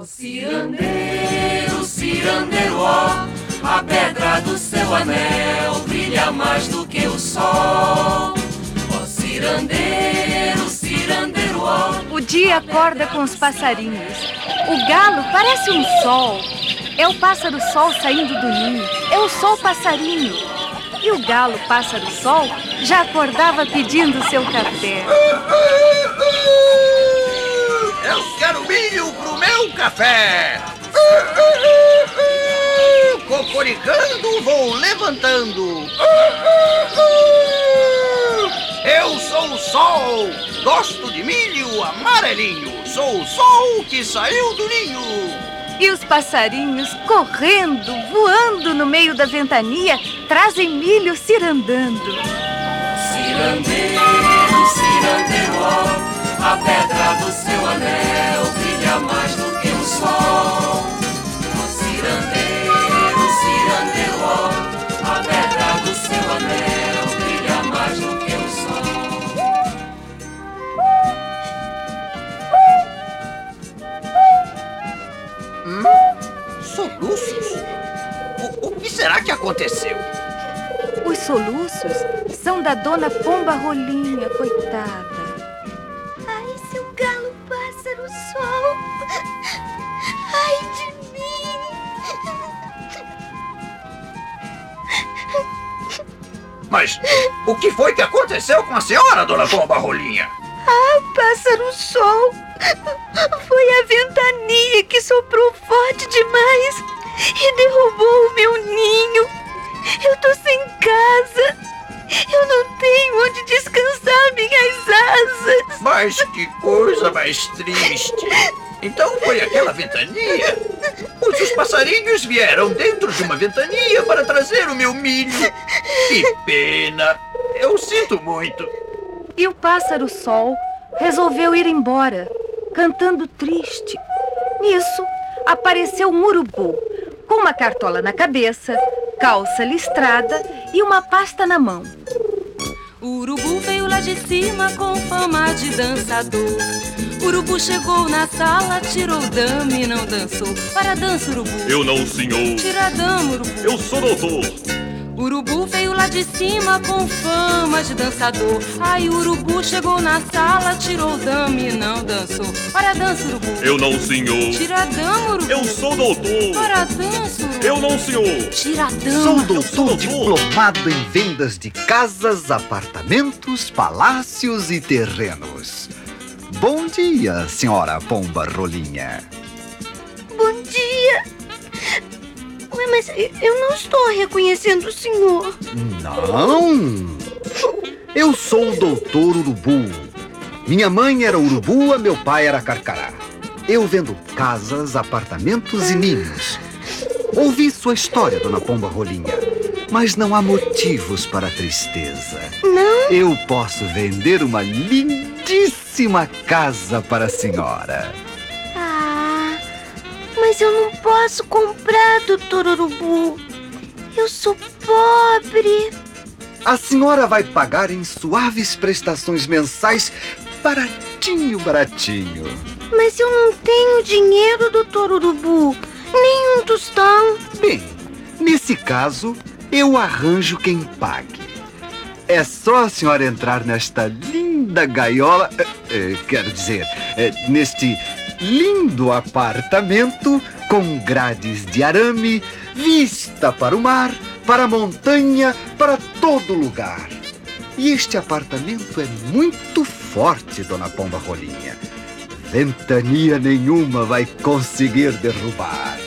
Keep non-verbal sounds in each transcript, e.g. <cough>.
O cirandeiro, cirandeiro, ó, a pedra do seu anel brilha mais do que o sol. O cirandeiro, cirandeiro, ó. O dia acorda com os passarinhos. O galo parece um sol. É o pássaro sol saindo do ninho. É o sol passarinho. E o galo pássaro sol já acordava pedindo seu café. <laughs> Eu quero milho pro meu café. Cocoricando, vou levantando. Eu sou o sol, gosto de milho amarelinho. Sou o sol que saiu do ninho. E os passarinhos, correndo, voando no meio da ventania, trazem milho cirandando. Cirandeiro, cirandeiro, ó, a pedra do anel brilha mais do que o sol. O cirandeiro, cirandeiro, ó, a pedra do seu anel brilha mais do que o sol. Soluços? O, o que será que aconteceu? Os soluços são da dona Pomba Rolinha, coitada. Mas o que foi que aconteceu com a senhora, dona Pomba Rolinha? Ah, pássaro sol. Foi a ventania que soprou forte demais e derrubou o meu ninho. Eu tô sem casa. Eu não tenho onde descansar minhas asas. Mas que coisa mais triste. Então foi aquela ventania? Pois os passarinhos vieram dentro de uma ventania para trazer o meu milho. Que pena. Eu sinto muito. E o pássaro sol resolveu ir embora, cantando triste. Nisso, apareceu um urubu, com uma cartola na cabeça, calça listrada e uma pasta na mão. O urubu lá de cima com fama de dançador. Urubu chegou na sala, tirou o dame e não dançou. Para dança, urubu. Eu não, senhor. Tira a dama, urubu. Eu sou doutor. Urubu veio lá de cima com fama de dançador. Aí o urubu chegou na sala, tirou o dame e não dançou. Para a dança, urubu. Eu não, senhor. Tira a dama, urubu. Eu sou doutor. Para a dança, urubu. Eu não, senhor. Tira a dama. Sou sou doutor doutor. diplomado em vendas de casas, apartamentos, palácios e terrenos. Bom dia, senhora Pomba Rolinha. Bom dia. Ué, mas eu não estou reconhecendo o senhor. Não! Eu sou o doutor Urubu. Minha mãe era urubua, meu pai era carcará. Eu vendo casas, apartamentos e ninhos. Ouvi sua história, dona Pomba Rolinha, mas não há motivos para tristeza. Não? Eu posso vender uma lindíssima casa para a senhora. Mas eu não posso comprar, doutor Urubu. Eu sou pobre. A senhora vai pagar em suaves prestações mensais, baratinho, baratinho. Mas eu não tenho dinheiro, doutor Urubu. Nem um tostão. Bem, nesse caso, eu arranjo quem pague. É só a senhora entrar nesta linda gaiola, eh, eh, quero dizer, eh, neste lindo apartamento com grades de arame, vista para o mar, para a montanha, para todo lugar. E este apartamento é muito forte, dona Pomba Rolinha. Ventania nenhuma vai conseguir derrubar.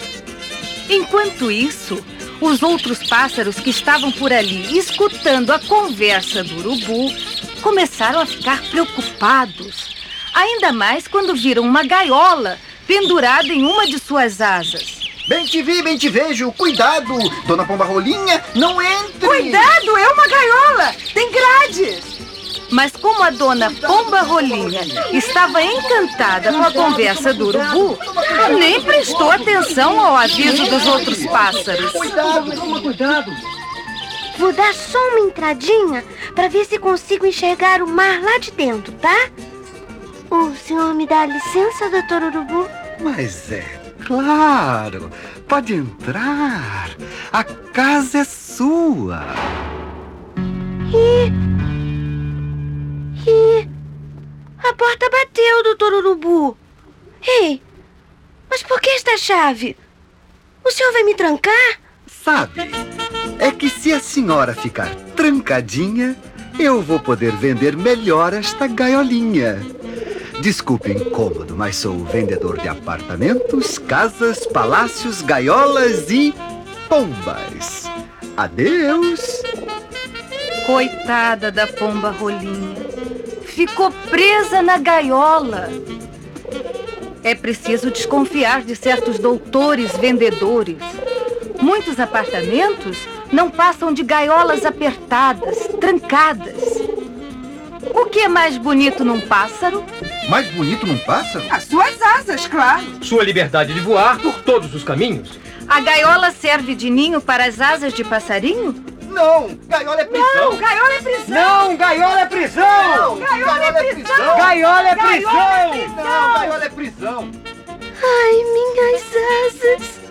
Enquanto isso, os outros pássaros que estavam por ali escutando a conversa do urubu começaram a ficar preocupados. Ainda mais quando viram uma gaiola pendurada em uma de suas asas. Bem te vi, bem te vejo. Cuidado, dona Pomba Rolinha, não entre. Cuidado, é uma gaiola! Tem grades! Mas como a dona Pomba Rolinha estava encantada com a conversa do urubu, nem prestou atenção ao aviso dos outros pássaros. Cuidado, toma cuidado. Vou dar só uma entradinha para ver se consigo enxergar o mar lá de dentro, tá? O senhor me dá licença, doutor Urubu? Mas é Claro, pode entrar. A casa é sua. Ih, a porta bateu, doutor Urubu. Ei, mas por que esta chave? O senhor vai me trancar? Sabe, é que se a senhora ficar trancadinha, eu vou poder vender melhor esta gaiolinha. Desculpe o incômodo, mas sou vendedor de apartamentos, casas, palácios, gaiolas e pombas. Adeus. Coitada da pomba rolinha. Ficou presa na gaiola. É preciso desconfiar de certos doutores vendedores. Muitos apartamentos não passam de gaiolas apertadas, trancadas. O que é mais bonito num pássaro? Mais bonito num pássaro? As suas asas, claro. Sua liberdade de voar por todos os caminhos. A gaiola serve de ninho para as asas de passarinho? Não, gaiola é prisão. Não, gaiola é prisão. Não, gaiola é prisão! Não, gaiola é prisão. Gaiola é prisão! Não, gaiola é prisão. Ai, minhas asas.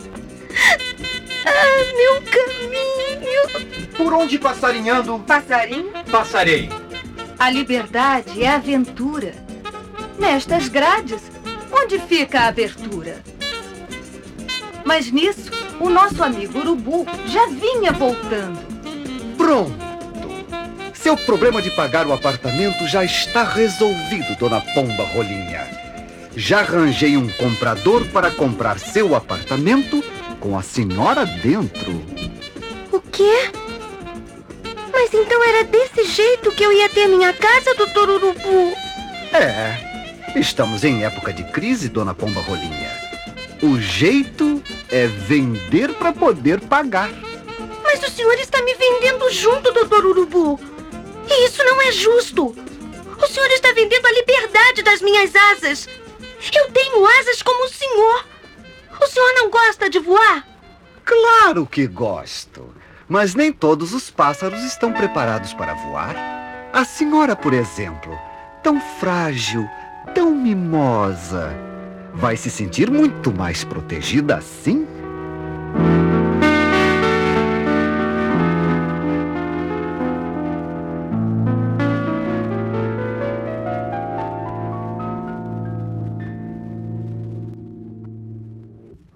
Ah, meu caminho. Por onde passarinhando? Passarinho? Passarei. A liberdade é aventura. Nestas grades, onde fica a abertura? Mas nisso, o nosso amigo Urubu já vinha voltando. Pronto. Seu problema de pagar o apartamento já está resolvido, dona Pomba Rolinha. Já arranjei um comprador para comprar seu apartamento com a senhora dentro. O quê? Mas então era desse jeito que eu ia ter minha casa, doutor Urubu? É, estamos em época de crise, dona Pomba Rolinha. O jeito é vender para poder pagar. Mas o senhor está me vendendo junto, doutor Urubu. E isso não é justo. O senhor está vendendo a liberdade das minhas asas. Eu tenho asas como de voar? Claro que gosto. Mas nem todos os pássaros estão preparados para voar. A senhora, por exemplo, tão frágil, tão mimosa, vai se sentir muito mais protegida assim?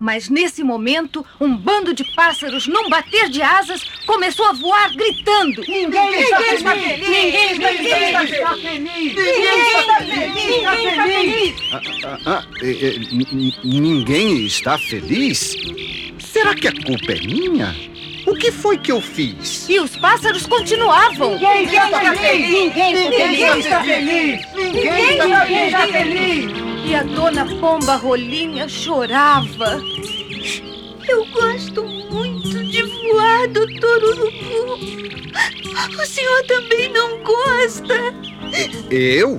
Mas nesse momento, um bando de pássaros, num bater de asas, começou a voar gritando. Ninguém está feliz. Ninguém está feliz. Ninguém está feliz. Ah, ah, eh, eh, ninguém está feliz? Será que a culpa é minha? O que foi que eu fiz? E os pássaros continuavam. Ninguém está feliz. Ninguém está feliz. Ninguém está feliz. E a dona Pomba Rolinha chorava. Eu gosto muito de voar, doutor Urubu. O senhor também não gosta? Eu?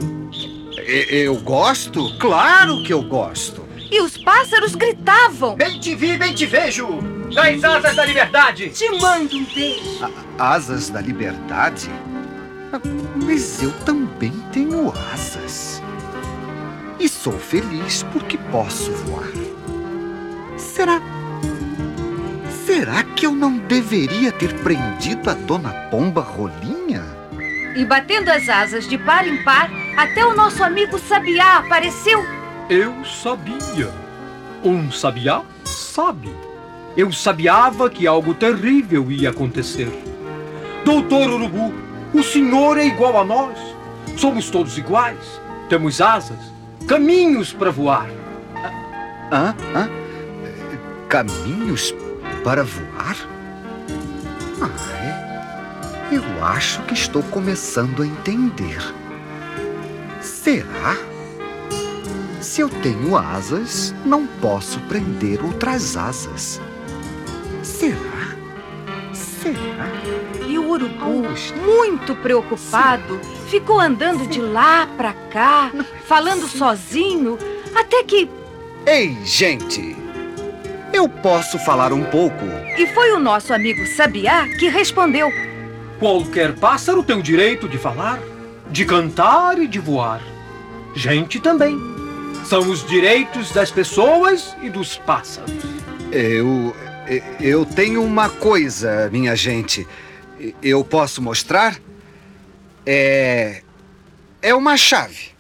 Eu gosto? Claro que eu gosto. E os pássaros gritavam. Bem te vi, bem te vejo. Das asas da liberdade! Te mando um beijo. Asas da liberdade? Mas eu também tenho asas. E sou feliz porque posso voar. Será. Será que eu não deveria ter prendido a dona Pomba Rolinha? E batendo as asas de par em par, até o nosso amigo Sabiá apareceu. Eu sabia. Um sabiá sabe. Eu sabiava que algo terrível ia acontecer. Doutor Urubu, o senhor é igual a nós. Somos todos iguais. Temos asas, caminhos para voar. Hã? Hã? Caminhos para voar? Ah, é? Eu acho que estou começando a entender. Será? Se eu tenho asas, não posso prender outras asas. Será? Será? E o urubu, muito preocupado, ficou andando de lá pra cá, falando sozinho, até que. Ei, gente! Eu posso falar um pouco? E foi o nosso amigo Sabiá que respondeu. Qualquer pássaro tem o direito de falar, de cantar e de voar. Gente também. São os direitos das pessoas e dos pássaros. Eu. Eu tenho uma coisa, minha gente. Eu posso mostrar? É. É uma chave.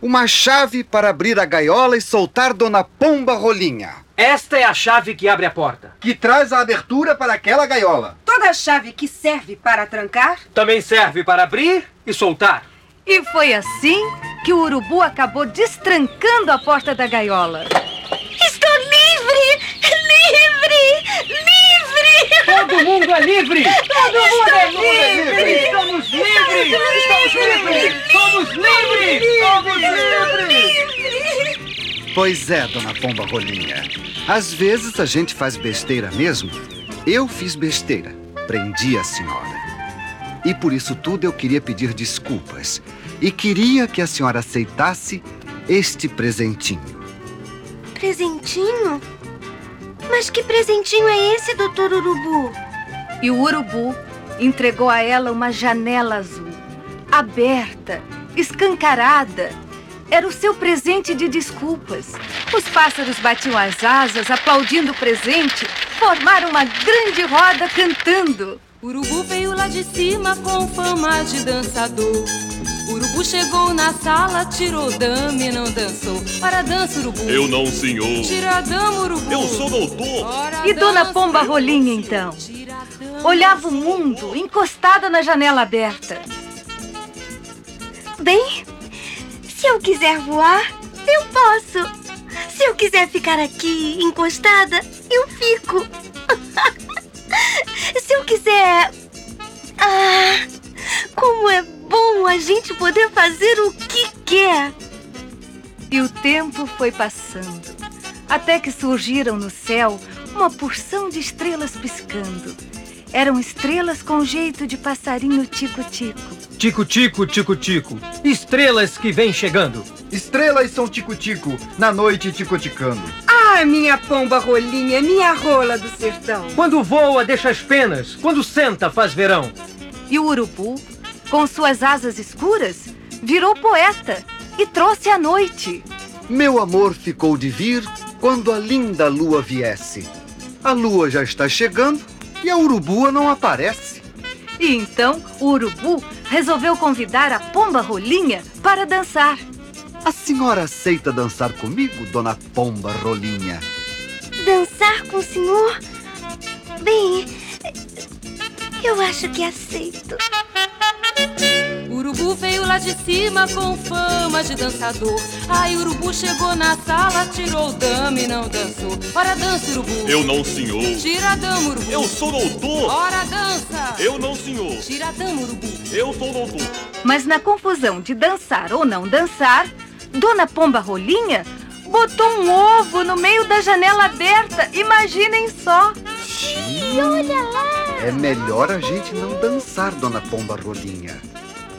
Uma chave para abrir a gaiola e soltar Dona Pomba Rolinha. Esta é a chave que abre a porta. Que traz a abertura para aquela gaiola. Toda chave que serve para trancar Também serve para abrir e soltar. E foi assim que o urubu acabou destrancando a porta da gaiola. Estou livre! Livre! Livre! Todo mundo é livre! Todo mundo é livre! Estamos livres! Estamos livres! Somos livres! Somos livres! Pois é, Dona Pomba Rolinha. Às vezes a gente faz besteira mesmo. Eu fiz besteira. Prendi a senhora. E por isso tudo eu queria pedir desculpas. E queria que a senhora aceitasse este presentinho. Presentinho? Mas que presentinho é esse, doutor Urubu? E o urubu entregou a ela uma janela azul, aberta, escancarada. Era o seu presente de desculpas. Os pássaros batiam as asas, aplaudindo o presente, formaram uma grande roda cantando. Urubu veio lá de cima com fama de dançador. Urubu chegou na sala, tirou dama e não dançou. Para dança, urubu. Eu não, senhor. Tira a dama, urubu. Eu sou doutor. Ora E Dona dança, Pomba. Rolinha, então? Olhava o mundo encostada na janela aberta. Bem, se eu quiser voar, eu posso. Se eu quiser ficar aqui encostada, eu fico. <laughs> se eu quiser. Ah, como é bom a gente poder fazer o que quer. E o tempo foi passando, até que surgiram no céu uma porção de estrelas piscando. Eram estrelas com jeito de passarinho tico-tico. Tico-tico, tico-tico. Estrelas que vêm chegando. Estrelas são tico-tico, na noite ticoticando. Ah, minha pomba rolinha, minha rola do sertão. Quando voa, deixa as penas. Quando senta, faz verão. E o urubu, com suas asas escuras, virou poeta e trouxe a noite. Meu amor ficou de vir quando a linda lua viesse. A lua já está chegando e a urubua não aparece. E então o urubu resolveu convidar a pomba rolinha para dançar. A senhora aceita dançar comigo, Dona Pomba Rolinha? Dançar com o senhor? Bem, eu acho que aceito. Urubu veio lá de cima com fama de dançador. Aí Urubu chegou na sala, tirou dama e não dançou. Ora dança, Urubu. Eu não, senhor. Tira a dama, Urubu. Eu sou doutor. Ora dança. Eu não, senhor. Tira a dama, Urubu. Eu sou doutor. Mas na confusão de dançar ou não dançar, Dona Pomba Rolinha botou um ovo no meio da janela aberta. Imaginem só. olha lá! É melhor a gente não dançar, Dona Pomba Rolinha.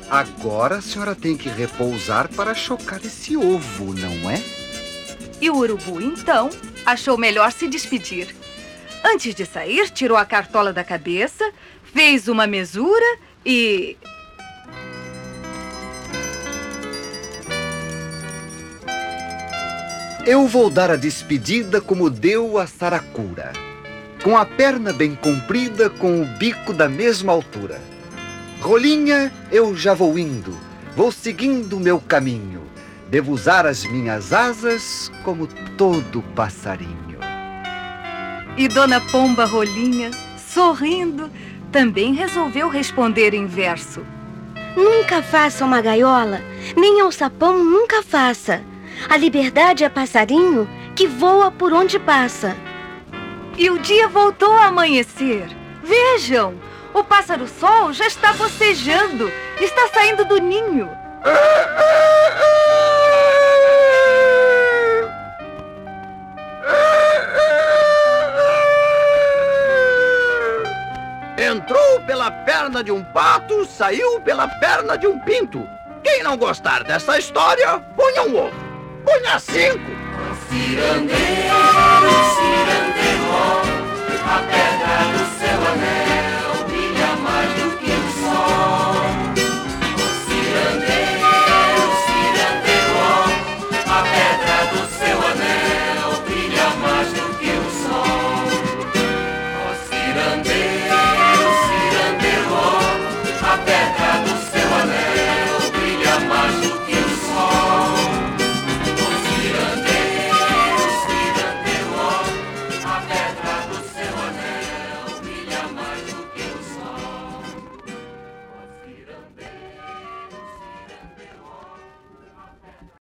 Agora a senhora tem que repousar para chocar esse ovo, não é? E o urubu, então, achou melhor se despedir. Antes de sair, tirou a cartola da cabeça, fez uma mesura e. Eu vou dar a despedida como deu a Saracura. Com a perna bem comprida, com o bico da mesma altura. Rolinha, eu já vou indo, vou seguindo o meu caminho. Devo usar as minhas asas como todo passarinho. E Dona Pomba Rolinha, sorrindo, também resolveu responder em verso. Nunca faça uma gaiola, nem alçapão nunca faça. A liberdade é passarinho que voa por onde passa. E o dia voltou a amanhecer. Vejam, o pássaro sol já está bocejando, está saindo do ninho. Entrou pela perna de um pato, saiu pela perna de um pinto. Quem não gostar dessa história, punha um ovo. Punha cinco. Cirandeiro, cirandeiro, a perna